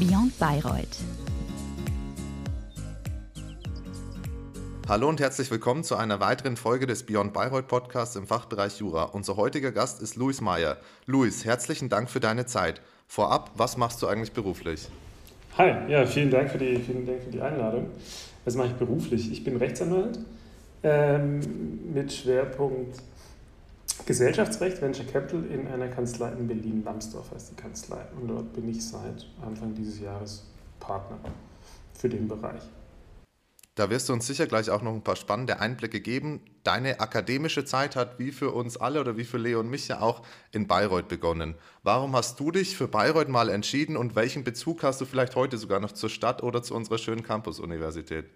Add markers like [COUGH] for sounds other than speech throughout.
Beyond Bayreuth. Hallo und herzlich willkommen zu einer weiteren Folge des Beyond Bayreuth Podcasts im Fachbereich Jura. Unser heutiger Gast ist Luis Meyer. Luis, herzlichen Dank für deine Zeit. Vorab, was machst du eigentlich beruflich? Hi, ja, vielen Dank für die, vielen Dank für die Einladung. Was mache ich beruflich? Ich bin Rechtsanwalt ähm, mit Schwerpunkt Gesellschaftsrecht, Venture Capital in einer Kanzlei in Berlin-Lambsdorff heißt die Kanzlei. Und dort bin ich seit Anfang dieses Jahres Partner für den Bereich. Da wirst du uns sicher gleich auch noch ein paar spannende Einblicke geben. Deine akademische Zeit hat wie für uns alle oder wie für Leo und mich ja auch in Bayreuth begonnen. Warum hast du dich für Bayreuth mal entschieden und welchen Bezug hast du vielleicht heute sogar noch zur Stadt oder zu unserer schönen Campus-Universität?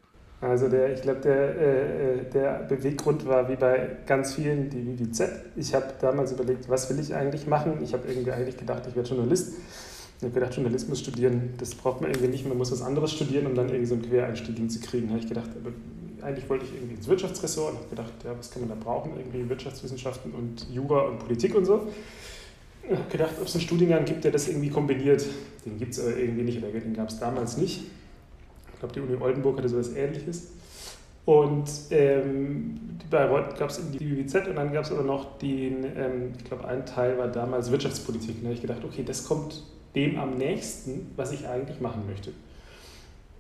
Also der, ich glaube, der, äh, der Beweggrund war wie bei ganz vielen die WWZ. Ich habe damals überlegt, was will ich eigentlich machen? Ich habe irgendwie eigentlich gedacht, ich werde Journalist. Ich habe gedacht, Journalismus studieren, das braucht man irgendwie nicht, man muss was anderes studieren, um dann irgendwie so einen Quereinstieg hinzukriegen. Da habe ich gedacht, aber eigentlich wollte ich irgendwie ins Wirtschaftsressort und habe gedacht, ja, was kann man da brauchen? Irgendwie Wirtschaftswissenschaften und Jura und Politik und so. Ich habe gedacht, ob es einen Studiengang gibt, der das irgendwie kombiniert. Den gibt es aber irgendwie nicht, oder den gab es damals nicht. Ich glaube, die Uni Oldenburg hatte so etwas Ähnliches. Und ähm, bei Reut gab es die WWZ und dann gab es aber noch den, ähm, ich glaube, ein Teil war damals Wirtschaftspolitik. da habe ich gedacht, okay, das kommt dem am nächsten, was ich eigentlich machen möchte.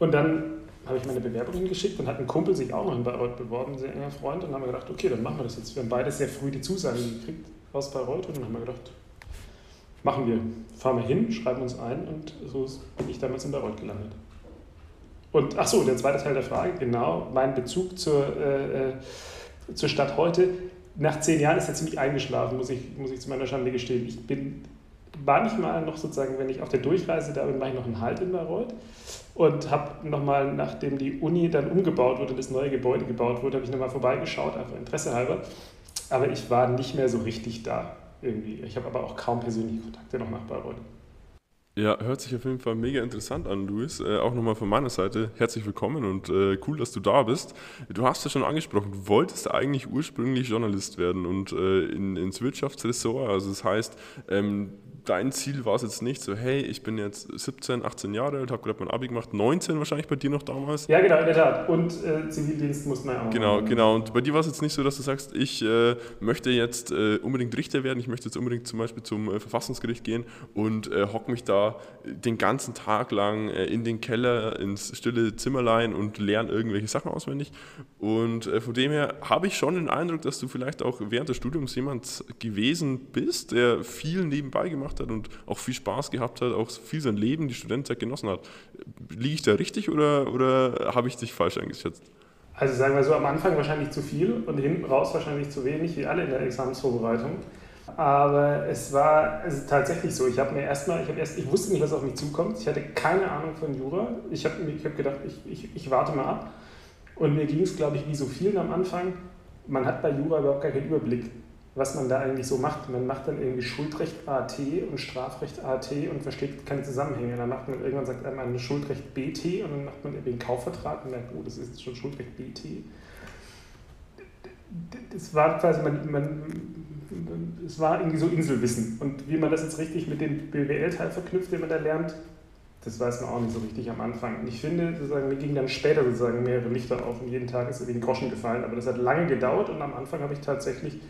Und dann habe ich meine Bewerbung hingeschickt und hat ein Kumpel sich auch noch in Bayreuth beworben, ein sehr enger Freund, und haben wir gedacht, okay, dann machen wir das jetzt. Wir haben beide sehr früh die Zusage gekriegt aus Bayreuth und dann haben wir gedacht, machen wir, fahren wir hin, schreiben uns ein und so bin ich damals in Bayreuth gelandet. Und ach so, der zweite Teil der Frage, genau, mein Bezug zur, äh, äh zur Stadt heute. Nach zehn Jahren ist er ziemlich eingeschlafen, muss ich, muss ich zu meiner Schande gestehen. Ich bin manchmal noch sozusagen, wenn ich auf der Durchreise da bin, mache ich noch einen Halt in Bayreuth und habe nochmal, nachdem die Uni dann umgebaut wurde, das neue Gebäude gebaut wurde, habe ich nochmal vorbeigeschaut, einfach Interesse halber. Aber ich war nicht mehr so richtig da irgendwie. Ich habe aber auch kaum persönliche Kontakte noch nach Bayreuth. Ja, hört sich auf jeden Fall mega interessant an, Luis. Äh, auch nochmal von meiner Seite herzlich willkommen und äh, cool, dass du da bist. Du hast ja schon angesprochen, du wolltest eigentlich ursprünglich Journalist werden und äh, in, ins Wirtschaftsressort. Also das heißt, ähm, dein Ziel war es jetzt nicht so, hey, ich bin jetzt 17, 18 Jahre alt, habe gerade mein Abi gemacht, 19 wahrscheinlich bei dir noch damals. Ja, genau, in der Tat. Und äh, Zivildienst muss man auch. Genau, machen. genau. Und bei dir war es jetzt nicht so, dass du sagst, ich äh, möchte jetzt äh, unbedingt Richter werden, ich möchte jetzt unbedingt zum Beispiel zum äh, Verfassungsgericht gehen und äh, hock mich da den ganzen Tag lang äh, in den Keller, ins stille Zimmerlein und lerne irgendwelche Sachen auswendig. Und von dem her habe ich schon den Eindruck, dass du vielleicht auch während des Studiums jemand gewesen bist, der viel nebenbei gemacht hat und auch viel Spaß gehabt hat, auch viel sein Leben, die Studentenzeit genossen hat. Liege ich da richtig oder, oder habe ich dich falsch eingeschätzt? Also sagen wir so, am Anfang wahrscheinlich zu viel und hinten raus wahrscheinlich zu wenig, wie alle in der Examensvorbereitung. Aber es war also tatsächlich so. Ich habe mir erstmal, ich, hab erst, ich wusste nicht, was auf mich zukommt. Ich hatte keine Ahnung von Jura. Ich habe ich hab gedacht, ich, ich, ich warte mal ab. Und mir ging es, glaube ich, wie so vielen am Anfang. Man hat bei Jura überhaupt gar keinen Überblick was man da eigentlich so macht. Man macht dann irgendwie Schuldrecht AT und Strafrecht AT und versteht keine Zusammenhänge. Dann macht man irgendwann sagt man Schuldrecht BT und dann macht man irgendwie einen Kaufvertrag und merkt, oh, das ist schon Schuldrecht BT. Das war quasi, man, man, es war irgendwie so Inselwissen. Und wie man das jetzt richtig mit dem BWL-Teil verknüpft, den man da lernt, das weiß man auch nicht so richtig am Anfang. Und ich finde, sozusagen, mir gingen dann später sozusagen mehrere Lichter auf und jeden Tag ist irgendwie ein Groschen gefallen. Aber das hat lange gedauert und am Anfang habe ich tatsächlich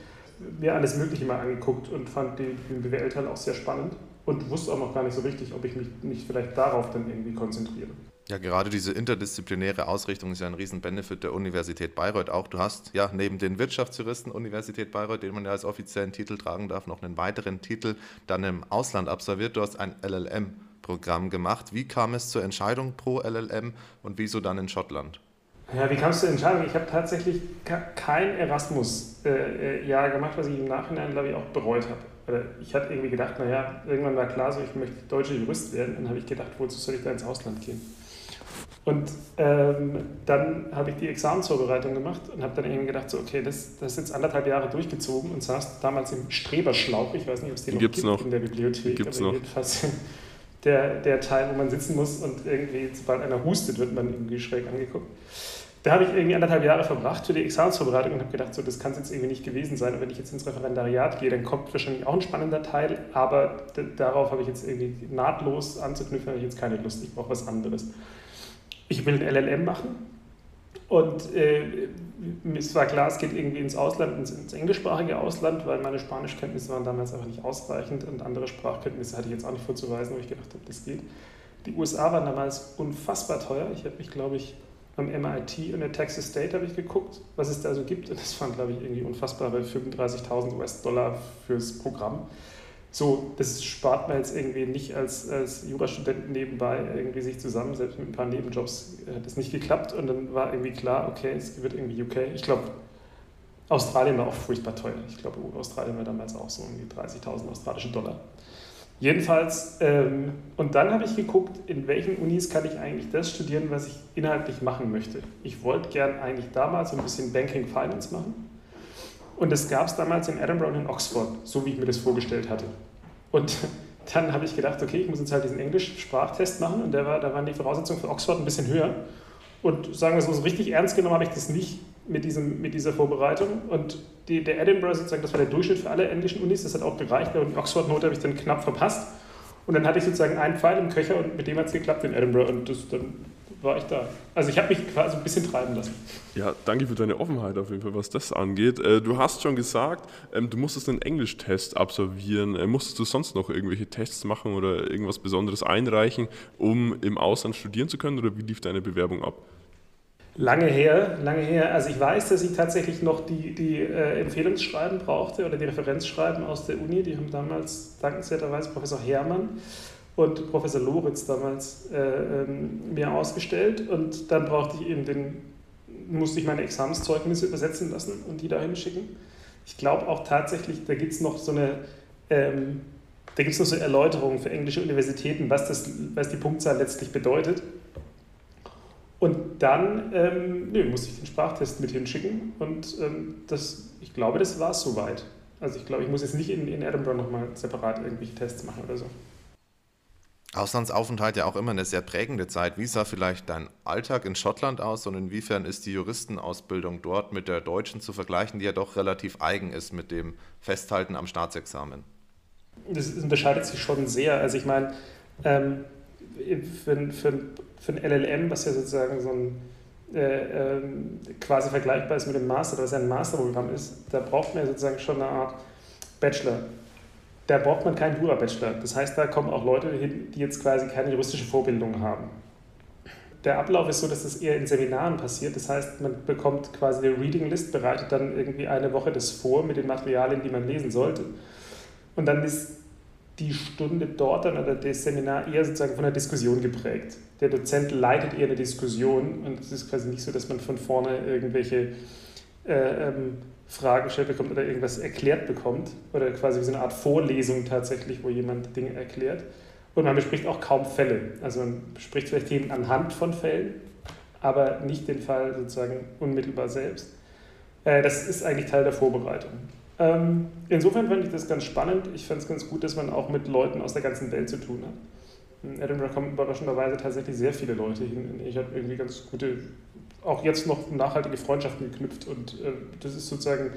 mir alles Mögliche mal angeguckt und fand den, den BWL-Teil auch sehr spannend und wusste auch noch gar nicht so richtig, ob ich mich nicht vielleicht darauf dann irgendwie konzentriere. Ja, gerade diese interdisziplinäre Ausrichtung ist ja ein Riesen-Benefit der Universität Bayreuth auch. Du hast ja neben den Wirtschaftsjuristen Universität Bayreuth, den man ja als offiziellen Titel tragen darf, noch einen weiteren Titel dann im Ausland absolviert. Du hast ein LLM-Programm gemacht. Wie kam es zur Entscheidung pro LLM und wieso dann in Schottland? Ja, wie kamst du zur Entscheidung? Ich habe tatsächlich kein Erasmus-Jahr äh, gemacht, was ich im Nachhinein, glaube ich, auch bereut habe. Ich hatte irgendwie gedacht, naja, irgendwann war klar, so ich möchte deutscher Jurist werden. Dann habe ich gedacht, wozu soll ich da ins Ausland gehen? Und ähm, dann habe ich die Examensvorbereitung gemacht und habe dann irgendwie gedacht, so, okay, das, das ist jetzt anderthalb Jahre durchgezogen und saß damals im Streberschlauch. Ich weiß nicht, ob es den noch gibt noch. in der Bibliothek. Gibt's aber noch. jedenfalls [LAUGHS] der, der Teil, wo man sitzen muss und irgendwie, sobald einer hustet, wird man irgendwie schräg angeguckt. Da habe ich irgendwie anderthalb Jahre verbracht für die Examensvorbereitung und habe gedacht, so, das kann es jetzt irgendwie nicht gewesen sein. Und wenn ich jetzt ins Referendariat gehe, dann kommt wahrscheinlich auch ein spannender Teil, aber darauf habe ich jetzt irgendwie nahtlos anzuknüpfen, habe ich jetzt keine Lust. Ich brauche was anderes. Ich will ein LLM machen und äh, es war klar, es geht irgendwie ins Ausland, ins, ins, englischsprachige Ausland, weil meine Spanischkenntnisse waren damals einfach nicht ausreichend und andere Sprachkenntnisse hatte ich jetzt auch nicht vorzuweisen, wo ich gedacht habe, das geht. Die USA waren damals unfassbar teuer. Ich habe mich, glaube ich, am MIT und der Texas State habe ich geguckt, was es da so gibt. Und das waren, glaube ich, irgendwie unfassbare 35.000 US-Dollar fürs Programm. So, das spart man jetzt irgendwie nicht als, als Jurastudent nebenbei irgendwie sich zusammen. Selbst mit ein paar Nebenjobs hat es nicht geklappt. Und dann war irgendwie klar, okay, es wird irgendwie UK. Ich glaube, Australien war auch furchtbar teuer. Ich glaube, Australien war damals auch so irgendwie 30.000 australische Dollar. Jedenfalls, ähm, und dann habe ich geguckt, in welchen Unis kann ich eigentlich das studieren, was ich inhaltlich machen möchte. Ich wollte gern eigentlich damals so ein bisschen Banking Finance machen. Und das gab es damals in Edinburgh und in Oxford, so wie ich mir das vorgestellt hatte. Und [LAUGHS] dann habe ich gedacht, okay, ich muss jetzt halt diesen Englisch-Sprachtest machen und der war, da waren die Voraussetzungen für Oxford ein bisschen höher. Und sagen wir so, so richtig ernst genommen habe ich das nicht mit, diesem, mit dieser Vorbereitung. Und die, der Edinburgh sozusagen, das war der Durchschnitt für alle englischen Unis, das hat auch gereicht. Und die Oxford-Note habe ich dann knapp verpasst. Und dann hatte ich sozusagen einen Pfeil im Köcher und mit dem hat es geklappt in Edinburgh. Und das, dann war ich da. Also ich habe mich quasi ein bisschen treiben lassen. Ja, danke für deine Offenheit auf jeden Fall, was das angeht. Äh, du hast schon gesagt, ähm, du musstest einen Englisch-Test absolvieren. Äh, musstest du sonst noch irgendwelche Tests machen oder irgendwas Besonderes einreichen, um im Ausland studieren zu können? Oder wie lief deine Bewerbung ab? Lange her, lange her. Also ich weiß, dass ich tatsächlich noch die, die äh, Empfehlungsschreiben brauchte oder die Referenzschreiben aus der Uni. Die haben damals dankenswerterweise Professor Hermann und Professor Loritz damals äh, ähm, mir ausgestellt. Und dann brauchte ich eben den, musste ich meine Examenszeugnisse übersetzen lassen und die dahin schicken. Ich glaube auch tatsächlich, da gibt es noch so eine ähm, da gibt es noch so Erläuterungen für englische Universitäten, was, das, was die Punktzahl letztlich bedeutet. Und dann ähm, nö, musste ich den Sprachtest mit hinschicken und ähm, das, ich glaube, das war es soweit. Also ich glaube, ich muss jetzt nicht in, in Edinburgh nochmal separat irgendwelche Tests machen oder so. Auslandsaufenthalt ja auch immer eine sehr prägende Zeit. Wie sah vielleicht dein Alltag in Schottland aus und inwiefern ist die Juristenausbildung dort mit der deutschen zu vergleichen, die ja doch relativ eigen ist mit dem Festhalten am Staatsexamen? Das unterscheidet sich schon sehr. Also ich meine, ähm, für, für, für ein LLM, was ja sozusagen so ein äh, äh, quasi vergleichbar ist mit dem Master, was ja ein Masterprogramm ist, da braucht man ja sozusagen schon eine Art Bachelor. Da braucht man keinen Jura-Bachelor. Das heißt, da kommen auch Leute hin, die jetzt quasi keine juristische Vorbildung haben. Der Ablauf ist so, dass das eher in Seminaren passiert. Das heißt, man bekommt quasi eine Reading List, bereitet dann irgendwie eine Woche das vor mit den Materialien, die man lesen sollte. Und dann ist die Stunde dort dann oder das Seminar eher sozusagen von einer Diskussion geprägt. Der Dozent leitet eher eine Diskussion und es ist quasi nicht so, dass man von vorne irgendwelche äh, ähm, Fragen gestellt bekommt oder irgendwas erklärt bekommt oder quasi so eine Art Vorlesung tatsächlich, wo jemand Dinge erklärt. Und man bespricht auch kaum Fälle. Also man bespricht vielleicht Themen anhand von Fällen, aber nicht den Fall sozusagen unmittelbar selbst. Äh, das ist eigentlich Teil der Vorbereitung. Ähm, insofern fand ich das ganz spannend. Ich fand es ganz gut, dass man auch mit Leuten aus der ganzen Welt zu tun hat. In Edinburgh kommen überraschenderweise tatsächlich sehr viele Leute hin. Ich habe irgendwie ganz gute, auch jetzt noch nachhaltige Freundschaften geknüpft und äh, das ist sozusagen,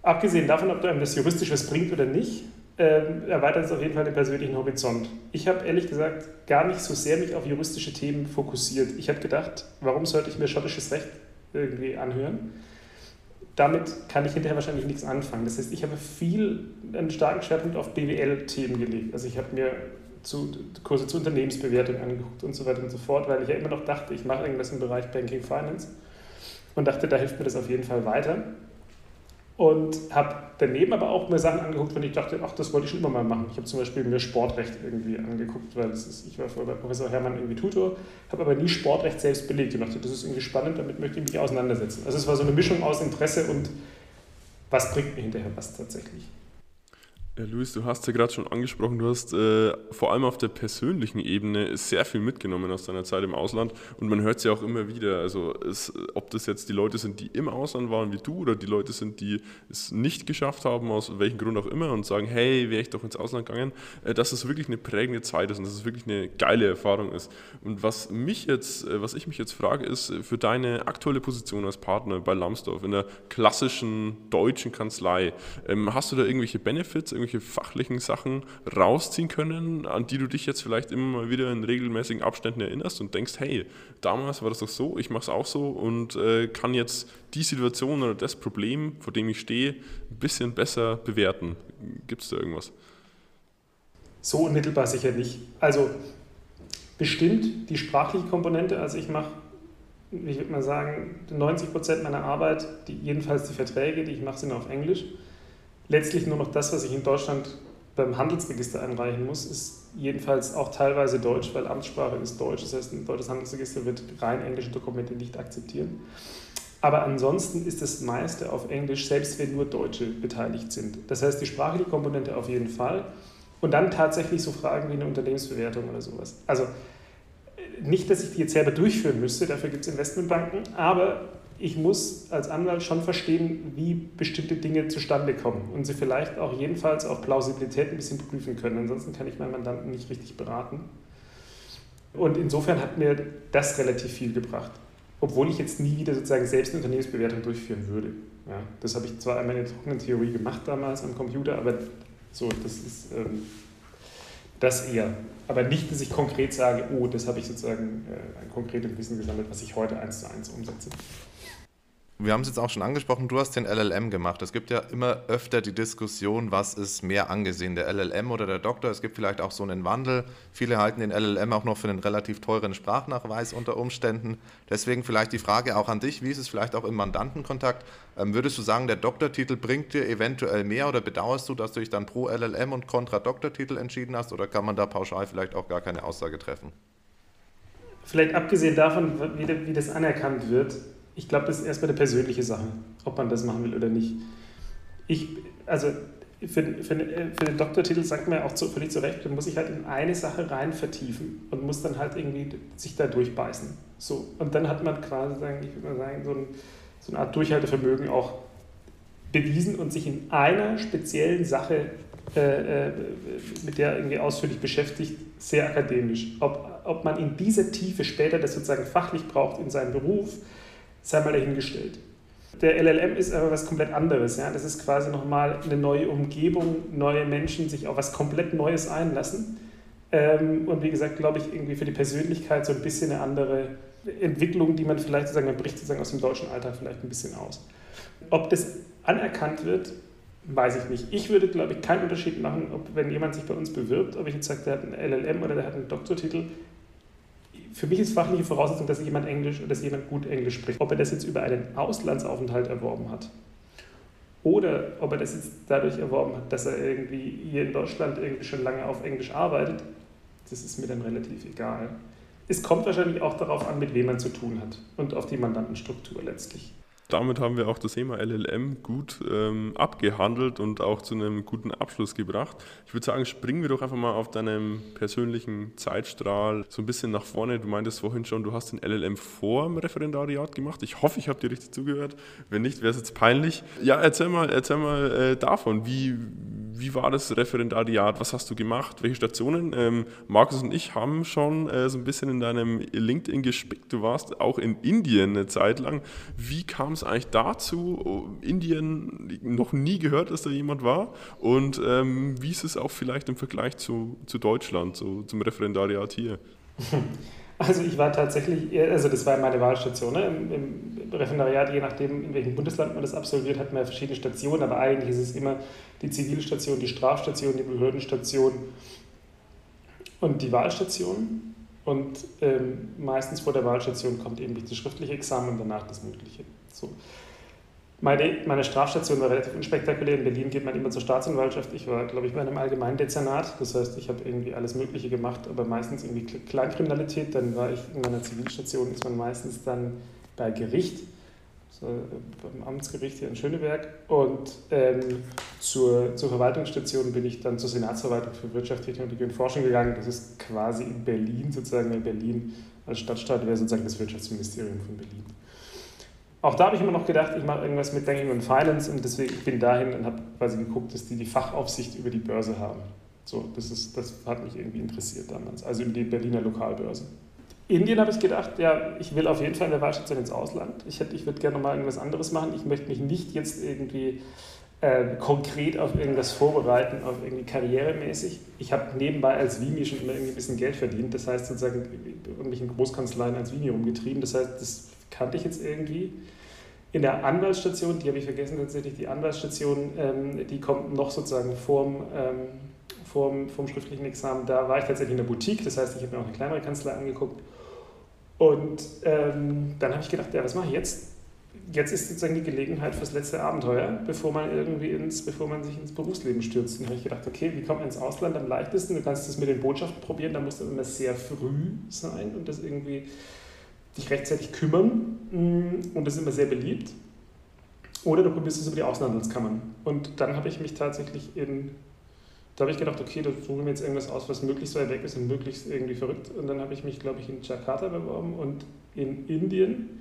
abgesehen davon, ob einem das juristisch was bringt oder nicht, äh, erweitert es auf jeden Fall den persönlichen Horizont. Ich habe ehrlich gesagt gar nicht so sehr mich auf juristische Themen fokussiert. Ich habe gedacht, warum sollte ich mir schottisches Recht irgendwie anhören? Damit kann ich hinterher wahrscheinlich nichts anfangen. Das heißt, ich habe viel, einen starken Schwerpunkt auf BWL-Themen gelegt. Also ich habe mir zu, Kurse zur Unternehmensbewertung angeguckt und so weiter und so fort, weil ich ja immer noch dachte, ich mache irgendwas im Bereich Banking Finance und dachte, da hilft mir das auf jeden Fall weiter. Und habe daneben aber auch mir Sachen angeguckt, wenn ich dachte, ach, das wollte ich schon immer mal machen. Ich habe zum Beispiel mir Sportrecht irgendwie angeguckt, weil ist, ich war vorher bei Professor Hermann irgendwie Tutor, habe aber nie Sportrecht selbst belegt und dachte, das ist irgendwie spannend, damit möchte ich mich auseinandersetzen. Also es war so eine Mischung aus Interesse und was bringt mir hinterher was tatsächlich. Ja, Luis, du hast ja gerade schon angesprochen, du hast äh, vor allem auf der persönlichen Ebene sehr viel mitgenommen aus deiner Zeit im Ausland und man hört es ja auch immer wieder. Also, es, ob das jetzt die Leute sind, die im Ausland waren wie du oder die Leute sind, die es nicht geschafft haben, aus welchem Grund auch immer und sagen, hey, wäre ich doch ins Ausland gegangen, äh, dass es wirklich eine prägende Zeit ist und dass es wirklich eine geile Erfahrung ist. Und was mich jetzt, äh, was ich mich jetzt frage, ist äh, für deine aktuelle Position als Partner bei Lambsdorff in der klassischen deutschen Kanzlei, ähm, hast du da irgendwelche Benefits? Irgendwelche fachlichen Sachen rausziehen können, an die du dich jetzt vielleicht immer wieder in regelmäßigen Abständen erinnerst und denkst, hey, damals war das doch so, ich mache es auch so und äh, kann jetzt die Situation oder das Problem, vor dem ich stehe, ein bisschen besser bewerten. Gibt es da irgendwas? So unmittelbar sicher nicht. Also bestimmt die sprachliche Komponente, also ich mache ich würde mal sagen, 90 Prozent meiner Arbeit, die, jedenfalls die Verträge, die ich mache, sind auf Englisch letztlich nur noch das, was ich in Deutschland beim Handelsregister einreichen muss, ist jedenfalls auch teilweise Deutsch, weil Amtssprache ist Deutsch. Das heißt, ein deutsches Handelsregister wird rein englische Dokumente nicht akzeptieren. Aber ansonsten ist das meiste auf Englisch, selbst wenn nur Deutsche beteiligt sind. Das heißt, die sprachliche Komponente auf jeden Fall. Und dann tatsächlich so Fragen wie eine Unternehmensbewertung oder sowas. Also nicht, dass ich die jetzt selber durchführen müsste, dafür gibt es Investmentbanken, aber ich muss als Anwalt schon verstehen, wie bestimmte Dinge zustande kommen und sie vielleicht auch jedenfalls auf Plausibilität ein bisschen prüfen können. Ansonsten kann ich meinen Mandanten nicht richtig beraten. Und insofern hat mir das relativ viel gebracht, obwohl ich jetzt nie wieder sozusagen selbst eine Unternehmensbewertung durchführen würde. Ja, das habe ich zwar einmal in der trockenen Theorie gemacht damals am Computer, aber so, das ist ähm, das eher. Aber nicht, dass ich konkret sage, oh, das habe ich sozusagen äh, ein konkretes Wissen gesammelt, was ich heute eins zu eins umsetze wir haben es jetzt auch schon angesprochen, du hast den LLM gemacht. Es gibt ja immer öfter die Diskussion, was ist mehr angesehen, der LLM oder der Doktor. Es gibt vielleicht auch so einen Wandel. Viele halten den LLM auch noch für einen relativ teuren Sprachnachweis unter Umständen. Deswegen vielleicht die Frage auch an dich, wie ist es vielleicht auch im Mandantenkontakt? Ähm, würdest du sagen, der Doktortitel bringt dir eventuell mehr oder bedauerst du, dass du dich dann pro LLM und kontra Doktortitel entschieden hast oder kann man da pauschal vielleicht auch gar keine Aussage treffen? Vielleicht abgesehen davon, wie das anerkannt wird, ich glaube, das ist erstmal eine persönliche Sache, ob man das machen will oder nicht. Ich, also für, für, für den Doktortitel sagt man ja auch zu, völlig zu Recht, dann muss ich halt in eine Sache rein vertiefen und muss dann halt irgendwie sich da durchbeißen. So. Und dann hat man quasi, ich würde mal sagen, so, ein, so eine Art Durchhaltevermögen auch bewiesen und sich in einer speziellen Sache, äh, äh, mit der irgendwie ausführlich beschäftigt, sehr akademisch. Ob, ob man in dieser Tiefe später das sozusagen fachlich braucht in seinem Beruf, sei mal dahingestellt. Der LLM ist aber was komplett anderes. Ja? Das ist quasi nochmal eine neue Umgebung, neue Menschen sich auf was komplett Neues einlassen. Ähm, und wie gesagt, glaube ich, irgendwie für die Persönlichkeit so ein bisschen eine andere Entwicklung, die man vielleicht sozusagen, man bricht sozusagen aus dem deutschen Alltag vielleicht ein bisschen aus. Ob das anerkannt wird, weiß ich nicht. Ich würde, glaube ich, keinen Unterschied machen, ob wenn jemand sich bei uns bewirbt, ob ich jetzt sage, der hat einen LLM oder der hat einen Doktortitel, für mich ist fachliche Voraussetzung, dass jemand Englisch dass jemand gut Englisch spricht. Ob er das jetzt über einen Auslandsaufenthalt erworben hat oder ob er das jetzt dadurch erworben hat, dass er irgendwie hier in Deutschland irgendwie schon lange auf Englisch arbeitet, das ist mir dann relativ egal. Es kommt wahrscheinlich auch darauf an, mit wem man zu tun hat und auf die Mandantenstruktur letztlich damit haben wir auch das Thema LLM gut ähm, abgehandelt und auch zu einem guten Abschluss gebracht. Ich würde sagen, springen wir doch einfach mal auf deinem persönlichen Zeitstrahl so ein bisschen nach vorne. Du meintest vorhin schon, du hast den LLM vor dem Referendariat gemacht. Ich hoffe, ich habe dir richtig zugehört. Wenn nicht, wäre es jetzt peinlich. Ja, erzähl mal, erzähl mal äh, davon. Wie, wie war das Referendariat? Was hast du gemacht? Welche Stationen? Ähm, Markus und ich haben schon äh, so ein bisschen in deinem LinkedIn gespickt. Du warst auch in Indien eine Zeit lang. Wie kam es eigentlich dazu? Indien noch nie gehört, dass da jemand war. Und ähm, wie ist es auch vielleicht im Vergleich zu, zu Deutschland, so zum Referendariat hier? [LAUGHS] Also ich war tatsächlich, also das war meine Wahlstation. Ne? Im, Im, Referendariat, je nachdem, in welchem Bundesland man das absolviert, hat man ja verschiedene Stationen, aber eigentlich ist es immer die Zivilstation, die Strafstation, die Behördenstation und die Wahlstation. Und ähm, meistens vor der Wahlstation kommt eben das schriftliche Examen und danach das mündliche. So. Meine, meine Strafstation war relativ unspektakulär. In Berlin geht man immer zur Staatsanwaltschaft. Ich war, glaube ich, bei einem allgemeinen Dezernat. Das heißt, ich habe irgendwie alles Mögliche gemacht, aber meistens irgendwie Kleinkriminalität. Dann war ich in meiner Zivilstation, ist man meistens dann bei Gericht. So, beim Amtsgericht hier in Schöneberg. Und ähm, zur, zur Verwaltungsstation bin ich dann zur Senatsverwaltung für Wirtschaft, Technologie und Forschung gegangen. Das ist quasi in Berlin, sozusagen in Berlin als Stadtstaat wäre sozusagen das Wirtschaftsministerium von Berlin. Auch da habe ich immer noch gedacht, ich mache irgendwas mit Banking und Finance und deswegen ich bin dahin und habe quasi geguckt, dass die die Fachaufsicht über die Börse haben. So, das, ist, das hat mich irgendwie interessiert damals, also über die Berliner Lokalbörse. Indien habe ich gedacht, ja, ich will auf jeden Fall in der Wahlstation ins Ausland. Ich, ich würde gerne mal irgendwas anderes machen. Ich möchte mich nicht jetzt irgendwie äh, konkret auf irgendwas vorbereiten, auf irgendwie karrieremäßig. Ich habe nebenbei als Vimi schon immer irgendwie ein bisschen Geld verdient. Das heißt sozusagen irgendwelchen Großkanzleien als Vimi rumgetrieben. Das heißt, das kannte ich jetzt irgendwie. In der Anwaltsstation, die habe ich vergessen tatsächlich, die Anwaltsstation, ähm, die kommt noch sozusagen vorm, ähm, vorm, vorm schriftlichen Examen. Da war ich tatsächlich in der Boutique, das heißt, ich habe mir auch eine kleinere Kanzlei angeguckt. Und ähm, dann habe ich gedacht, ja, was mache ich jetzt? Jetzt ist sozusagen die Gelegenheit fürs letzte Abenteuer, bevor man irgendwie ins, bevor man sich ins Berufsleben stürzt. Und habe ich gedacht, okay, wie kommt man ins Ausland am leichtesten? Du kannst das mit den Botschaften probieren, da musst du immer sehr früh sein und das irgendwie dich rechtzeitig kümmern mm, und das ist immer sehr beliebt. Oder du probierst es über die Außenhandelskammern. Und dann habe ich mich tatsächlich in, da habe ich gedacht, okay, da suche ich mir jetzt irgendwas aus, was möglichst weit weg ist und möglichst irgendwie verrückt. Und dann habe ich mich, glaube ich, in Jakarta beworben und in Indien.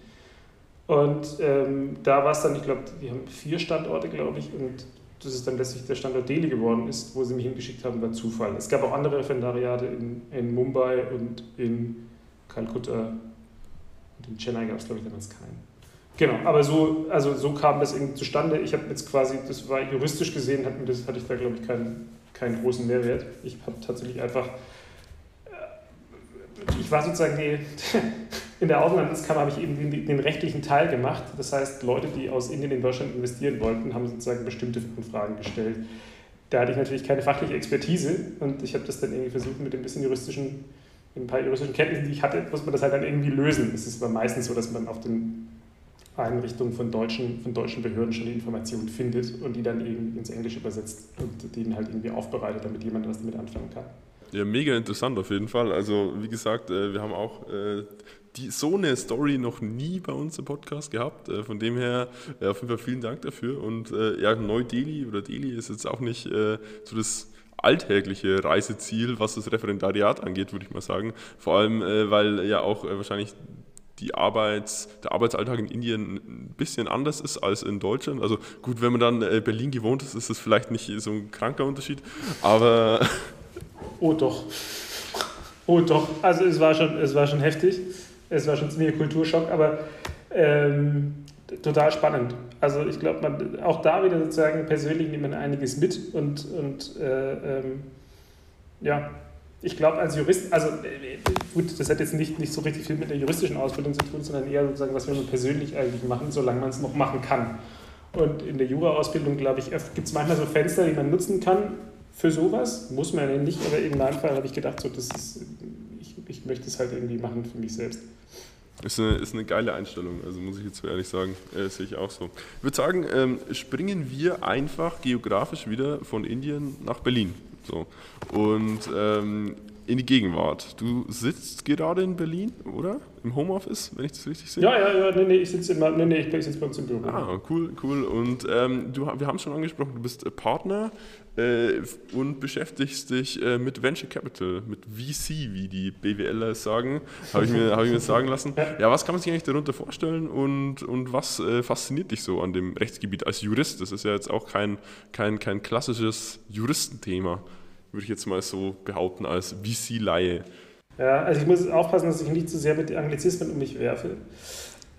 Und ähm, da war es dann, ich glaube, die haben vier Standorte, glaube ich, und das ist dann letztlich der Standort Delhi geworden ist, wo sie mich hingeschickt haben, war Zufall. Es gab auch andere Referendariate in, in Mumbai und in Kalkutta und in Chennai gab es, glaube ich, damals keinen. Genau, aber so, also so kam das irgendwie zustande. Ich habe jetzt quasi, das war juristisch gesehen, hatte, das, hatte ich da, glaube ich, keinen, keinen großen Mehrwert. Ich habe tatsächlich einfach, äh, ich war sozusagen die, [LAUGHS] in der Außenhandelskammer habe ich eben den, den, rechtlichen Teil gemacht. Das heißt, Leute, die aus Indien in Deutschland investieren wollten, haben sozusagen bestimmte Fragen gestellt. Da hatte ich natürlich keine fachliche Expertise und ich habe das dann irgendwie versucht mit ein bisschen juristischen mit ein paar juristischen Kenntnissen, die ich hatte, muss man das halt dann irgendwie lösen. Es ist aber meistens so, dass man auf den Einrichtungen von deutschen, von deutschen Behörden schon die Informationen findet und die dann eben ins Englische übersetzt und dann halt irgendwie aufbereitet, damit jemand was damit anfangen kann. Ja, mega interessant auf jeden Fall. Also wie gesagt, äh, wir haben auch äh, die, so eine Story noch nie bei uns im Podcast gehabt. Äh, von dem her auf jeden Fall vielen Dank dafür. Und ja, Neu-Delhi oder Delhi ist jetzt auch nicht so das alltägliche Reiseziel, was das Referendariat angeht, würde ich mal sagen. Vor allem, weil ja auch wahrscheinlich die Arbeits, der Arbeitsalltag in Indien ein bisschen anders ist als in Deutschland. Also gut, wenn man dann äh, Berlin gewohnt ist, ist das vielleicht nicht so ein kranker Unterschied, aber... Oh doch. Oh doch. Also es war schon, es war schon heftig. Es war schon ziemlich Kulturschock, aber ähm, total spannend. Also ich glaube, auch da wieder sozusagen persönlich nimmt man einiges mit und, und äh, ähm, ja, ich glaube als Jurist, also äh, gut, das hat jetzt nicht, nicht so richtig viel mit der juristischen Ausbildung zu tun, sondern eher sozusagen, was will man persönlich eigentlich machen, solange man es noch machen kann. Und in der Jura-Ausbildung, glaube ich, gibt es manchmal so Fenster, die man nutzen kann für sowas. Muss man ja nicht, aber in meinem Fall habe ich gedacht, so, das ist, ich, ich möchte es halt irgendwie machen für mich selbst. Ist eine, ist eine geile Einstellung, also muss ich jetzt ehrlich sagen, äh, sehe ich auch so. Ich würde sagen, ähm, springen wir einfach geografisch wieder von Indien nach Berlin. So. Und ähm, in die Gegenwart. Du sitzt gerade in Berlin, oder? Im Homeoffice, wenn ich das richtig sehe? Ja, ja, ja, nee, nee, ich sitze nee, nee, ich sitze bei uns im Büro. Ah, cool, cool. Und ähm, du, wir haben es schon angesprochen, du bist Partner äh, und beschäftigst dich äh, mit Venture Capital, mit VC, wie die BWLer sagen, habe ich, mir, hab ich mir sagen lassen. [LAUGHS] Ja, was kann man sich eigentlich darunter vorstellen und, und was äh, fasziniert dich so an dem Rechtsgebiet als Jurist? Das ist ja jetzt auch kein, kein, kein klassisches Juristenthema würde ich jetzt mal so behaupten, als VC-Laie. Ja, also ich muss aufpassen, dass ich nicht zu sehr mit Anglizismen um mich werfe.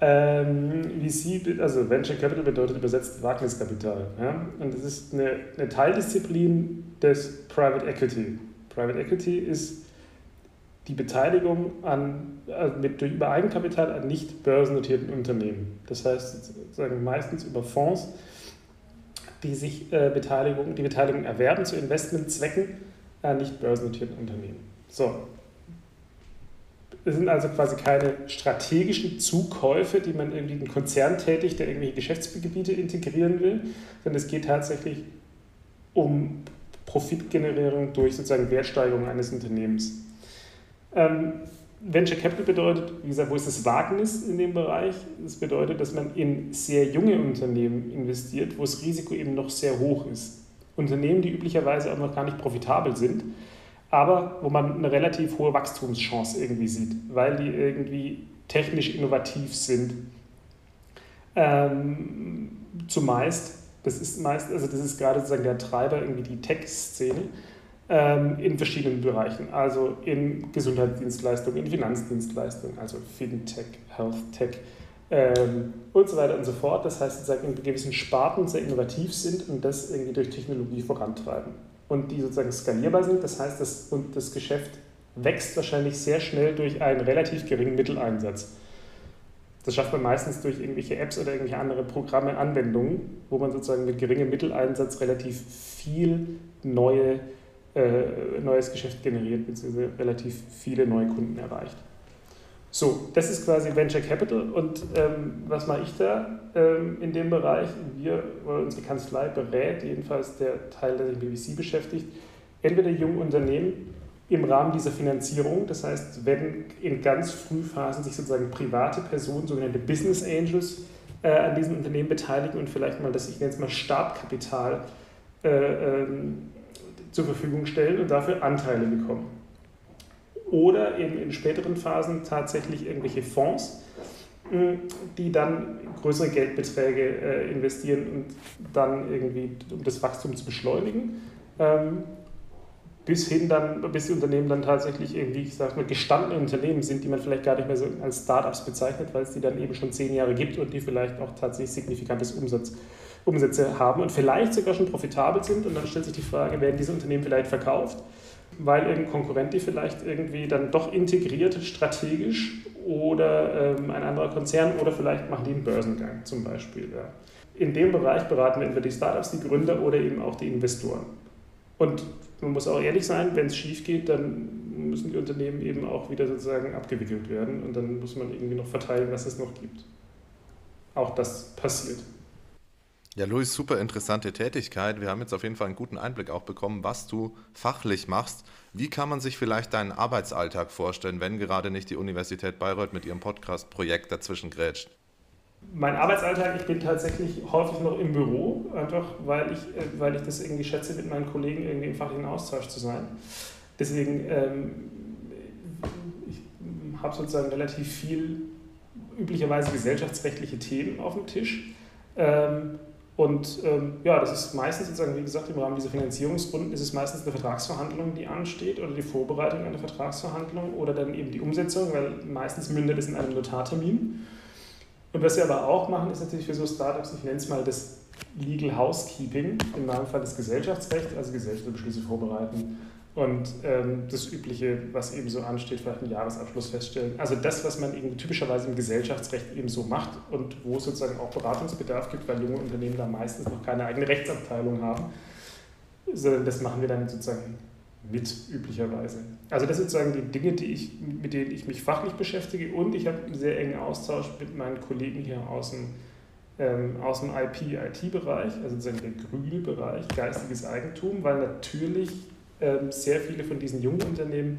Ähm, VC, also Venture Capital bedeutet übersetzt Wagniskapital. Ja? Und das ist eine, eine Teildisziplin des Private Equity. Private Equity ist die Beteiligung an, also mit, durch, über Eigenkapital an nicht börsennotierten Unternehmen. Das heißt, sozusagen meistens über Fonds, die sich äh, Beteiligung, die Beteiligung erwerben zu Investmentzwecken an nicht börsennotierten Unternehmen. So. Es sind also quasi keine strategischen Zukäufe, die man irgendwie einen Konzern tätigt, der irgendwelche Geschäftsgebiete integrieren will, sondern es geht tatsächlich um Profitgenerierung durch sozusagen Wertsteigerung eines Unternehmens. Ähm, Venture Capital bedeutet, wie gesagt, wo ist das Wagnis in dem Bereich? Das bedeutet, dass man in sehr junge Unternehmen investiert, wo das Risiko eben noch sehr hoch ist. Unternehmen, die üblicherweise auch noch gar nicht profitabel sind, aber wo man eine relativ hohe Wachstumschance irgendwie sieht, weil die irgendwie technisch innovativ sind. Ähm, zumeist, das ist meist, also das ist gerade sozusagen der Treiber, irgendwie die Tech-Szene ähm, in verschiedenen Bereichen, also in Gesundheitsdienstleistungen, in Finanzdienstleistungen, also Fintech, Health Tech ähm, und so weiter und so fort. Das heißt, sozusagen in gewissen Sparten sehr innovativ sind und das irgendwie durch Technologie vorantreiben und die sozusagen skalierbar sind. Das heißt, das, und das Geschäft wächst wahrscheinlich sehr schnell durch einen relativ geringen Mitteleinsatz. Das schafft man meistens durch irgendwelche Apps oder irgendwelche andere Programme, Anwendungen, wo man sozusagen mit geringem Mitteleinsatz relativ viel neue, äh, neues Geschäft generiert, beziehungsweise relativ viele neue Kunden erreicht. So, das ist quasi Venture Capital und ähm, was mache ich da ähm, in dem Bereich? Wir, unsere Kanzlei berät, jedenfalls der Teil, der sich mit VC beschäftigt, entweder junge Unternehmen im Rahmen dieser Finanzierung. Das heißt, wenn in ganz Frühphasen sich sozusagen private Personen, sogenannte Business Angels, äh, an diesem Unternehmen beteiligen und vielleicht mal das, ich nenne es mal Startkapital, äh, ähm, zur Verfügung stellen und dafür Anteile bekommen. Oder eben in späteren Phasen tatsächlich irgendwelche Fonds, die dann größere Geldbeträge äh, investieren und dann irgendwie, um das Wachstum zu beschleunigen. Ähm, bis hin dann, bis die Unternehmen dann tatsächlich irgendwie, ich sag mal, gestandene Unternehmen sind, die man vielleicht gar nicht mehr so als Startups bezeichnet, weil es die dann eben schon zehn Jahre gibt und die vielleicht auch tatsächlich signifikantes Umsatz, Umsätze haben und vielleicht sogar schon profitabel sind. Und dann stellt sich die Frage, werden diese Unternehmen vielleicht verkauft, weil irgendein Konkurrent die vielleicht irgendwie dann doch integriert, strategisch oder ähm, ein anderer Konzern oder vielleicht machen die einen Börsengang zum Beispiel. Ja. In dem Bereich beraten wir entweder die Startups, die Gründer oder eben auch die Investoren. Und man muss auch ehrlich sein, wenn es schief geht, dann müssen die Unternehmen eben auch wieder sozusagen abgewickelt werden und dann muss man irgendwie noch verteilen, was es noch gibt. Auch das passiert. Ja, Luis, super interessante Tätigkeit. Wir haben jetzt auf jeden Fall einen guten Einblick auch bekommen, was du fachlich machst. Wie kann man sich vielleicht deinen Arbeitsalltag vorstellen, wenn gerade nicht die Universität Bayreuth mit ihrem Podcast-Projekt dazwischen grätscht? mein Arbeitsalltag, ich bin tatsächlich häufig noch im Büro, einfach weil ich, äh, weil ich das irgendwie schätze, mit meinen Kollegen irgendwie im fachlichen Austausch zu sein. Deswegen, ähm, ich habe sozusagen relativ viel, üblicherweise gesellschaftsrechtliche Themen auf dem Tisch. Ähm, und ähm, ja, das ist meistens sozusagen, wie gesagt, im Rahmen dieser Finanzierungsrunden ist es meistens eine Vertragsverhandlung, die ansteht oder die Vorbereitung einer Vertragsverhandlung oder dann eben die Umsetzung, weil meistens mündet es in einem Notartermin. Und was wir aber auch machen, ist natürlich für so Startups, ich nenne es mal das Legal Housekeeping, in meinem Fall das Gesellschaftsrecht, also Gesellschaftsbeschlüsse vorbereiten und ähm, das Übliche, was eben so ansteht, vielleicht einen Jahresabschluss feststellen. Also das, was man eben typischerweise im Gesellschaftsrecht eben so macht und wo es sozusagen auch Beratungsbedarf gibt, weil junge Unternehmen da meistens noch keine eigene Rechtsabteilung haben, sondern das machen wir dann sozusagen mit üblicherweise. Also das sind sozusagen die Dinge, die ich, mit denen ich mich fachlich beschäftige und ich habe einen sehr engen Austausch mit meinen Kollegen hier aus dem, ähm, aus dem IP-IT-Bereich, also sozusagen der grüne Bereich, geistiges Eigentum, weil natürlich sehr viele von diesen jungen Unternehmen,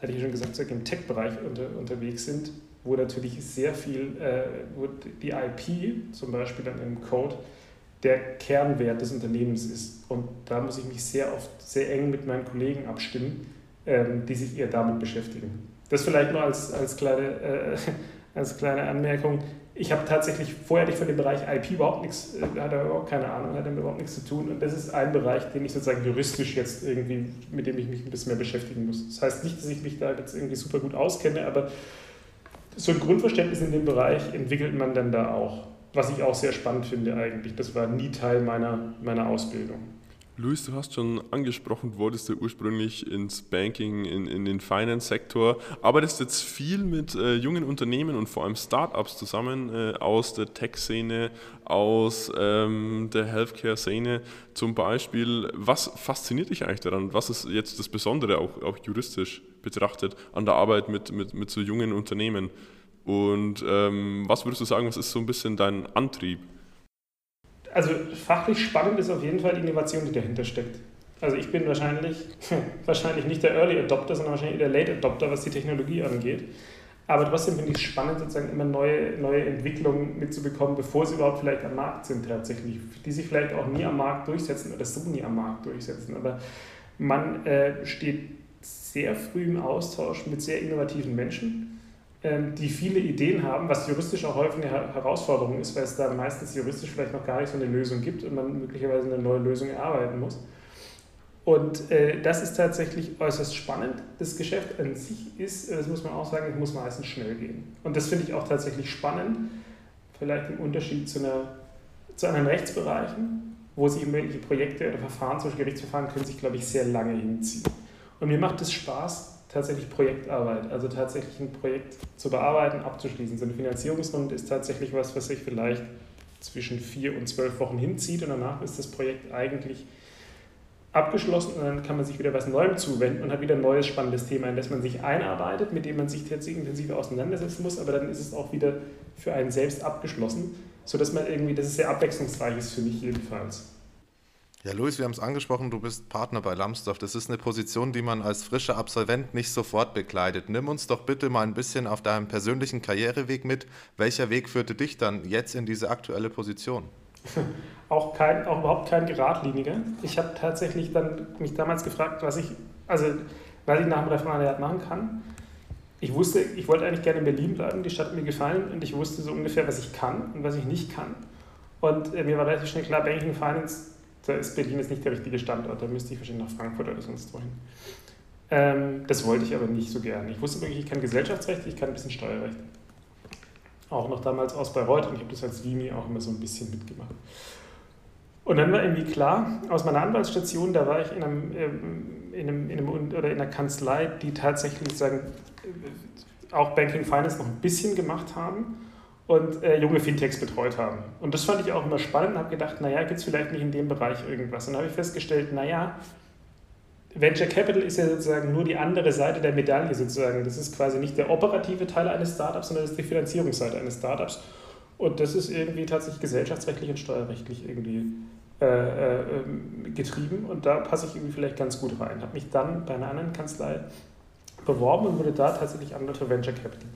hatte ich schon gesagt, im Tech-Bereich unter, unterwegs sind, wo natürlich sehr viel, äh, wo die IP zum Beispiel dann im Code der Kernwert des Unternehmens ist. Und da muss ich mich sehr oft sehr eng mit meinen Kollegen abstimmen, ähm, die sich eher damit beschäftigen. Das vielleicht nur als, als, kleine, äh, [LAUGHS] als kleine Anmerkung. Ich habe tatsächlich vorher nicht von dem Bereich IP überhaupt nichts, äh, hatte überhaupt keine Ahnung, hatte damit überhaupt nichts zu tun. Und das ist ein Bereich, den ich sozusagen juristisch jetzt irgendwie, mit dem ich mich ein bisschen mehr beschäftigen muss. Das heißt nicht, dass ich mich da jetzt irgendwie super gut auskenne, aber so ein Grundverständnis in dem Bereich entwickelt man dann da auch was ich auch sehr spannend finde eigentlich. Das war nie Teil meiner, meiner Ausbildung. Luis, du hast schon angesprochen, du wolltest ja ursprünglich ins Banking, in, in den Finance-Sektor, arbeitest jetzt viel mit äh, jungen Unternehmen und vor allem Startups zusammen äh, aus der Tech-Szene, aus ähm, der Healthcare-Szene zum Beispiel. Was fasziniert dich eigentlich daran? Was ist jetzt das Besondere, auch, auch juristisch betrachtet, an der Arbeit mit, mit, mit so jungen Unternehmen? Und ähm, was würdest du sagen, was ist so ein bisschen dein Antrieb? Also fachlich spannend ist auf jeden Fall die Innovation, die dahinter steckt. Also ich bin wahrscheinlich, [LAUGHS] wahrscheinlich nicht der Early Adopter, sondern wahrscheinlich der Late Adopter, was die Technologie angeht. Aber trotzdem finde ich es spannend, sozusagen immer neue, neue Entwicklungen mitzubekommen, bevor sie überhaupt vielleicht am Markt sind tatsächlich, die sich vielleicht auch nie am Markt durchsetzen oder so nie am Markt durchsetzen. Aber man äh, steht sehr früh im Austausch mit sehr innovativen Menschen, die viele Ideen haben, was juristisch auch häufig eine Herausforderung ist, weil es da meistens juristisch vielleicht noch gar nicht so eine Lösung gibt und man möglicherweise eine neue Lösung erarbeiten muss. Und äh, das ist tatsächlich äußerst spannend. Das Geschäft an sich ist, das muss man auch sagen, muss meistens schnell gehen. Und das finde ich auch tatsächlich spannend, vielleicht im Unterschied zu, einer, zu anderen Rechtsbereichen, wo sich irgendwelche Projekte oder Verfahren, zum Beispiel Gerichtsverfahren, können sich, glaube ich, sehr lange hinziehen. Und mir macht es Spaß, tatsächlich Projektarbeit, also tatsächlich ein Projekt zu bearbeiten, abzuschließen. So eine Finanzierungsrunde ist tatsächlich was, was sich vielleicht zwischen vier und zwölf Wochen hinzieht und danach ist das Projekt eigentlich abgeschlossen und dann kann man sich wieder was Neuem zuwenden und hat wieder ein neues spannendes Thema, in das man sich einarbeitet, mit dem man sich tatsächlich intensiver auseinandersetzen muss, aber dann ist es auch wieder für einen selbst abgeschlossen, sodass man irgendwie, das ist sehr abwechslungsreich ist für mich jedenfalls. Ja, Luis, wir haben es angesprochen, du bist Partner bei Lambsdorff. Das ist eine Position, die man als frischer Absolvent nicht sofort bekleidet. Nimm uns doch bitte mal ein bisschen auf deinem persönlichen Karriereweg mit. Welcher Weg führte dich dann jetzt in diese aktuelle Position? [LAUGHS] auch, kein, auch überhaupt kein geradliniger. Ich habe tatsächlich dann mich damals gefragt, was ich, also, was ich nach dem Referendariat machen kann. Ich wusste, ich wollte eigentlich gerne in Berlin bleiben, die Stadt hat mir gefallen und ich wusste so ungefähr, was ich kann und was ich nicht kann. Und äh, mir war relativ schnell klar, Banking Finance, da ist Berlin jetzt nicht der richtige Standort, da müsste ich wahrscheinlich nach Frankfurt oder sonst wohin. Ähm, das wollte ich aber nicht so gerne. Ich wusste wirklich, ich kann Gesellschaftsrecht, ich kann ein bisschen Steuerrecht auch noch damals aus Bayreuth und ich habe das als Vimi auch immer so ein bisschen mitgemacht. Und dann war irgendwie klar, aus meiner Anwaltsstation, da war ich in, einem, ähm, in, einem, in, einem, oder in einer Kanzlei, die tatsächlich sagen, äh, auch Banking Finance noch ein bisschen gemacht haben und äh, junge Fintechs betreut haben. Und das fand ich auch immer spannend und habe gedacht, naja, gibt es vielleicht nicht in dem Bereich irgendwas. Und dann habe ich festgestellt, naja, Venture Capital ist ja sozusagen nur die andere Seite der Medaille sozusagen. Das ist quasi nicht der operative Teil eines Startups, sondern das ist die Finanzierungsseite eines Startups. Und das ist irgendwie tatsächlich gesellschaftsrechtlich und steuerrechtlich irgendwie äh, äh, getrieben. Und da passe ich irgendwie vielleicht ganz gut rein. Habe mich dann bei einer anderen Kanzlei beworben und wurde da tatsächlich Anwalt für Venture Capital.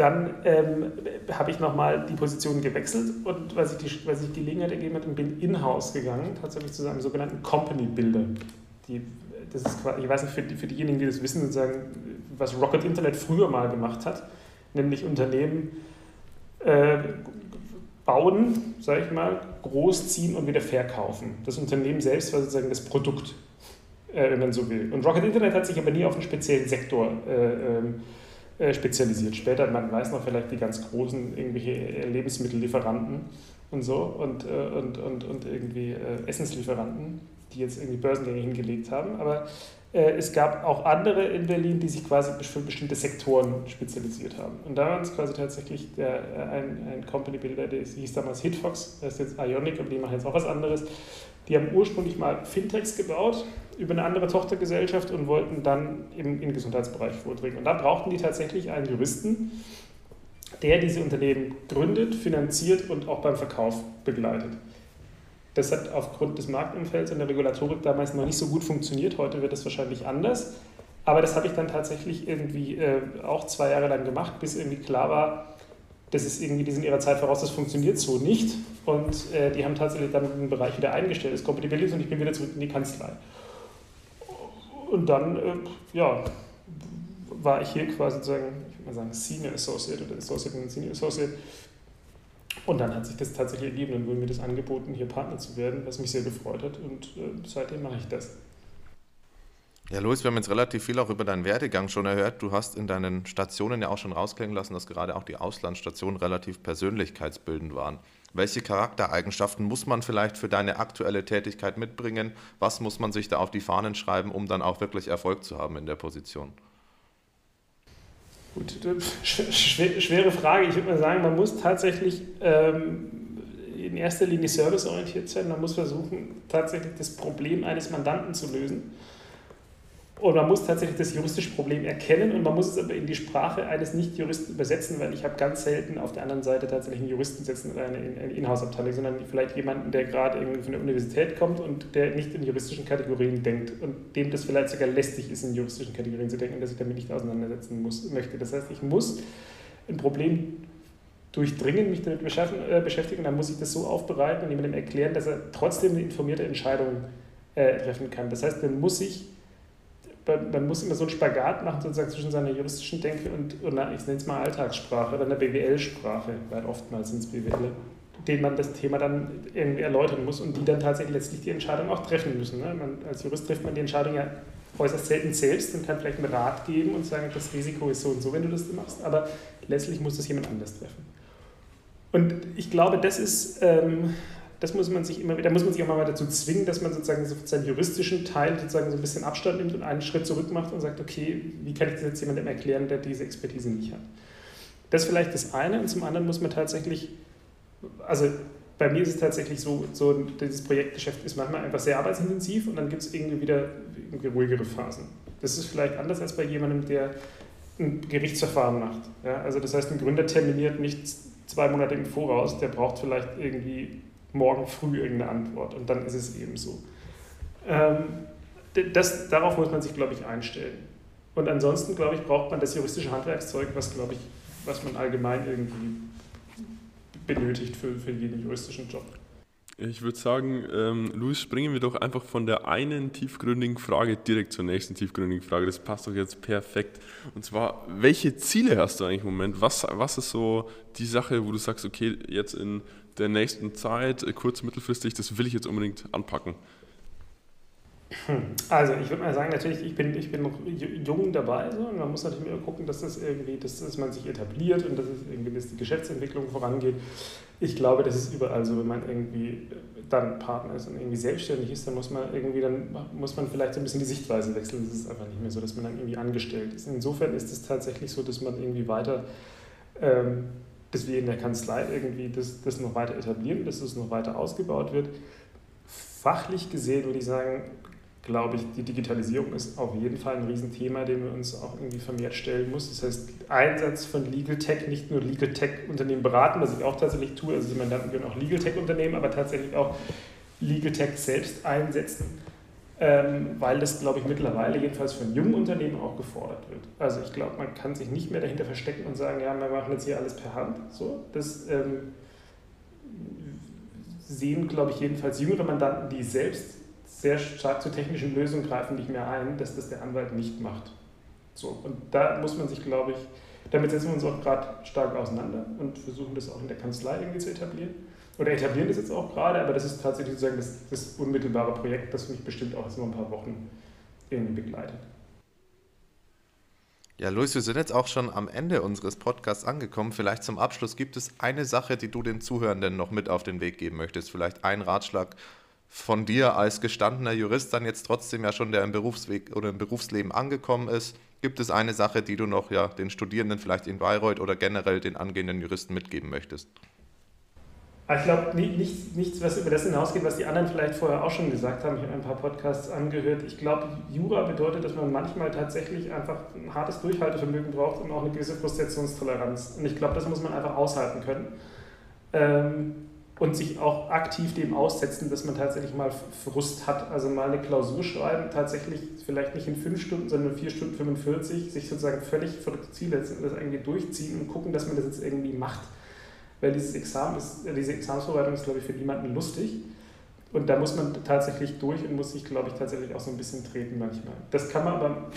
Dann ähm, habe ich nochmal die Position gewechselt und weil sich die, weil Gelegenheit ergeben hat, bin in-house gegangen, tatsächlich zu einem sogenannten Company Builder die, das ist ich weiß nicht, für, für diejenigen, die das wissen, sozusagen, was Rocket Internet früher mal gemacht hat, nämlich Unternehmen äh, bauen, sage ich mal, großziehen und wieder verkaufen. Das Unternehmen selbst war sozusagen das Produkt, äh, wenn man so will. Und Rocket Internet hat sich aber nie auf einen speziellen Sektor äh, ähm, äh, spezialisiert. Später, man weiß noch vielleicht die ganz großen irgendwelche Lebensmittellieferanten und so und, äh, und, und, und irgendwie äh, Essenslieferanten die jetzt irgendwie Börsengänge hingelegt haben. Aber äh, es gab auch andere in Berlin, die sich quasi für bestimmte Sektoren spezialisiert haben. Und da war es quasi tatsächlich der, äh, ein, ein Company Builder, der hieß damals Hitfox, das ist jetzt Ionic, aber die machen jetzt auch was anderes. Die haben ursprünglich mal Fintechs gebaut über eine andere Tochtergesellschaft und wollten dann im, im Gesundheitsbereich vordringen. Und da brauchten die tatsächlich einen Juristen, der diese Unternehmen gründet, finanziert und auch beim Verkauf begleitet. Das hat aufgrund des Marktumfelds und der Regulatorik damals noch nicht so gut funktioniert. Heute wird es wahrscheinlich anders. Aber das habe ich dann tatsächlich irgendwie äh, auch zwei Jahre lang gemacht, bis irgendwie klar war, das ist irgendwie, die sind ihrer Zeit voraus, das funktioniert so nicht. Und äh, die haben tatsächlich dann den Bereich wieder eingestellt, das Compatibility, und ich bin wieder zurück in die Kanzlei. Und dann, äh, ja, war ich hier quasi sozusagen, ich würde mal sagen, Senior Associate oder Associate und Senior Associate und dann hat sich das tatsächlich ergeben. Dann wurde mir das angeboten, hier Partner zu werden, was mich sehr gefreut hat. Und äh, seitdem mache ich das. Ja, Luis, wir haben jetzt relativ viel auch über deinen Werdegang schon erhört. Du hast in deinen Stationen ja auch schon rausklingen lassen, dass gerade auch die Auslandsstationen relativ persönlichkeitsbildend waren. Welche Charaktereigenschaften muss man vielleicht für deine aktuelle Tätigkeit mitbringen? Was muss man sich da auf die Fahnen schreiben, um dann auch wirklich Erfolg zu haben in der Position? Gut, schwere Frage. Ich würde mal sagen, man muss tatsächlich ähm, in erster Linie serviceorientiert sein. Man muss versuchen, tatsächlich das Problem eines Mandanten zu lösen. Und man muss tatsächlich das juristische Problem erkennen und man muss es aber in die Sprache eines Nicht-Juristen übersetzen, weil ich habe ganz selten auf der anderen Seite tatsächlich einen Juristen sitzen oder eine, Inhouse-Abteilung, sondern vielleicht jemanden, der gerade irgendwie von der Universität kommt und der nicht in juristischen Kategorien denkt und dem das vielleicht sogar lästig ist, in juristischen Kategorien zu denken, dass ich damit nicht auseinandersetzen muss, möchte. Das heißt, ich muss ein Problem durchdringen, mich damit äh, beschäftigen, dann muss ich das so aufbereiten und jemandem erklären, dass er trotzdem eine informierte Entscheidung äh, treffen kann. Das heißt, dann muss ich man muss immer so einen Spagat machen, sozusagen zwischen seiner juristischen Denke und, und ich nenne es mal Alltagssprache oder einer BWL-Sprache, weil oftmals sind es BWL, denen man das Thema dann irgendwie erläutern muss und die dann tatsächlich letztlich die Entscheidung auch treffen müssen. Ne? Man, als Jurist trifft man die Entscheidung ja äußerst selten selbst und kann vielleicht einen Rat geben und sagen, das Risiko ist so und so, wenn du das machst, aber letztlich muss das jemand anders treffen. Und ich glaube, das ist ähm, das muss man sich immer da muss man sich auch mal dazu zwingen, dass man sozusagen seinen juristischen Teil sozusagen so ein bisschen Abstand nimmt und einen Schritt zurück macht und sagt, okay, wie kann ich das jetzt jemandem erklären, der diese Expertise nicht hat. Das ist vielleicht das eine und zum anderen muss man tatsächlich, also bei mir ist es tatsächlich so, so dieses Projektgeschäft ist manchmal einfach sehr arbeitsintensiv und dann gibt es irgendwie wieder irgendwie ruhigere Phasen. Das ist vielleicht anders als bei jemandem, der ein Gerichtsverfahren macht. Ja? Also das heißt, ein Gründer terminiert nicht zwei Monate im Voraus, der braucht vielleicht irgendwie morgen früh irgendeine Antwort und dann ist es eben so. Ähm, das, darauf muss man sich, glaube ich, einstellen. Und ansonsten, glaube ich, braucht man das juristische Handwerkszeug, was, glaube ich, was man allgemein irgendwie benötigt für, für jeden juristischen Job. Ich würde sagen, ähm, Luis, springen wir doch einfach von der einen tiefgründigen Frage direkt zur nächsten tiefgründigen Frage. Das passt doch jetzt perfekt. Und zwar, welche Ziele hast du eigentlich im Moment? Was, was ist so die Sache, wo du sagst, okay, jetzt in der nächsten Zeit, äh, kurz- mittelfristig, das will ich jetzt unbedingt anpacken? Hm. Also ich würde mal sagen, natürlich, ich bin, ich bin noch jung dabei so, und man muss natürlich immer gucken, dass das irgendwie, dass, dass man sich etabliert und dass es irgendwie dass die Geschäftsentwicklung vorangeht. Ich glaube, das ist überall so, wenn man irgendwie dann Partner ist und irgendwie selbstständig ist, dann muss man irgendwie, dann muss man vielleicht so ein bisschen die Sichtweise wechseln. Es ist einfach nicht mehr so, dass man dann irgendwie angestellt ist. Insofern ist es tatsächlich so, dass man irgendwie weiter ähm, dass wir in der Kanzlei irgendwie das, das noch weiter etablieren, dass es noch weiter ausgebaut wird. Fachlich gesehen würde ich sagen, glaube ich, die Digitalisierung ist auf jeden Fall ein Riesenthema, dem wir uns auch irgendwie vermehrt stellen müssen. Das heißt, Einsatz von Legal Tech, nicht nur Legal Tech-Unternehmen beraten, was ich auch tatsächlich tue, also die Mandanten können auch Legal Tech-Unternehmen, aber tatsächlich auch Legal Tech selbst einsetzen ähm, weil das, glaube ich, mittlerweile jedenfalls von jungen Unternehmen auch gefordert wird. Also ich glaube, man kann sich nicht mehr dahinter verstecken und sagen, ja, wir machen jetzt hier alles per Hand. So, das ähm, sehen, glaube ich, jedenfalls jüngere Mandanten, die selbst sehr stark zu technischen Lösungen greifen, nicht mehr ein, dass das der Anwalt nicht macht. So, und da muss man sich, glaube ich, damit setzen wir uns auch gerade stark auseinander und versuchen das auch in der Kanzlei irgendwie zu etablieren oder etablieren das jetzt auch gerade, aber das ist tatsächlich sozusagen das, das unmittelbare Projekt, das mich bestimmt auch jetzt nur ein paar Wochen irgendwie begleitet. Ja, Luis, wir sind jetzt auch schon am Ende unseres Podcasts angekommen. Vielleicht zum Abschluss gibt es eine Sache, die du den Zuhörenden noch mit auf den Weg geben möchtest. Vielleicht ein Ratschlag von dir als gestandener Jurist, dann jetzt trotzdem ja schon der im Berufsweg oder im Berufsleben angekommen ist. Gibt es eine Sache, die du noch ja den Studierenden vielleicht in Bayreuth oder generell den angehenden Juristen mitgeben möchtest? Aber ich glaube, nichts, nichts, was über das hinausgeht, was die anderen vielleicht vorher auch schon gesagt haben. Ich habe ein paar Podcasts angehört. Ich glaube, Jura bedeutet, dass man manchmal tatsächlich einfach ein hartes Durchhaltevermögen braucht und auch eine gewisse Frustrationstoleranz. Und ich glaube, das muss man einfach aushalten können. Ähm, und sich auch aktiv dem aussetzen, dass man tatsächlich mal Frust hat. Also mal eine Klausur schreiben, tatsächlich vielleicht nicht in fünf Stunden, sondern in vier Stunden 45, sich sozusagen völlig vor das Ziel setzen und das irgendwie durchziehen und gucken, dass man das jetzt irgendwie macht weil dieses Examen ist, diese Examensvorbereitung ist, glaube ich, für niemanden lustig. Und da muss man tatsächlich durch und muss sich, glaube ich, tatsächlich auch so ein bisschen treten manchmal. Das kann man aber,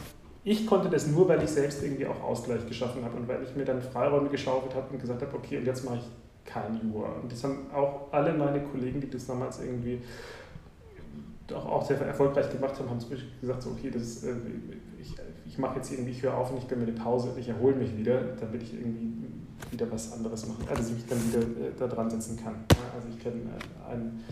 ich konnte das nur, weil ich selbst irgendwie auch Ausgleich geschaffen habe und weil ich mir dann Freiräume geschaufelt habe und gesagt habe, okay, und jetzt mache ich kein Jura. Und das haben auch alle meine Kollegen, die das damals irgendwie auch, auch sehr erfolgreich gemacht haben, haben zum Beispiel gesagt, so, okay, das, äh, ich, mache jetzt irgendwie, ich höre auf und ich gönne mir eine Pause, ich erhole mich wieder, damit ich irgendwie wieder was anderes machen, also ich mich dann wieder äh, da dran setzen kann. Also ich kenne äh, einen,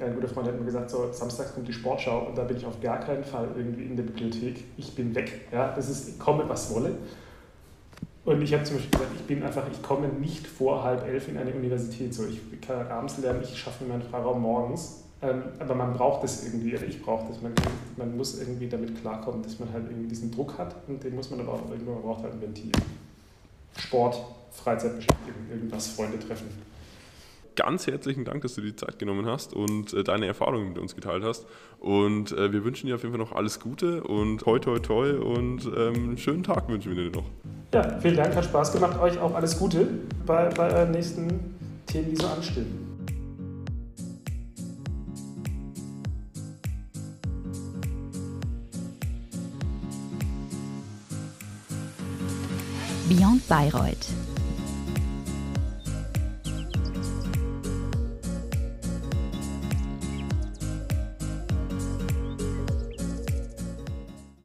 ein guter Freund hat mir gesagt, so samstags kommt die Sportschau und da bin ich auf gar keinen Fall irgendwie in der Bibliothek. Ich bin weg. Ja, das ist, ich komme was wolle. Und ich habe zum Beispiel gesagt, ich bin einfach, ich komme nicht vor halb elf in eine Universität. So, ich kann abends lernen, ich schaffe mir meinen Freiraum morgens. Ähm, aber man braucht es irgendwie, oder ich brauche das. Man, man muss irgendwie damit klarkommen, dass man halt irgendwie diesen Druck hat und den muss man aber auch irgendwann, man braucht halt ein Ventil. Sport, Freizeitbeschäftigung, irgendwas, Freunde treffen. Ganz herzlichen Dank, dass du dir die Zeit genommen hast und äh, deine Erfahrungen mit uns geteilt hast. Und äh, wir wünschen dir auf jeden Fall noch alles Gute und toi toi toi und ähm, einen schönen Tag wünschen wir dir noch. Ja, vielen Dank, hat Spaß gemacht. Euch auch alles Gute bei, bei euren nächsten Themen, die so anstehen. Beyond Bayreuth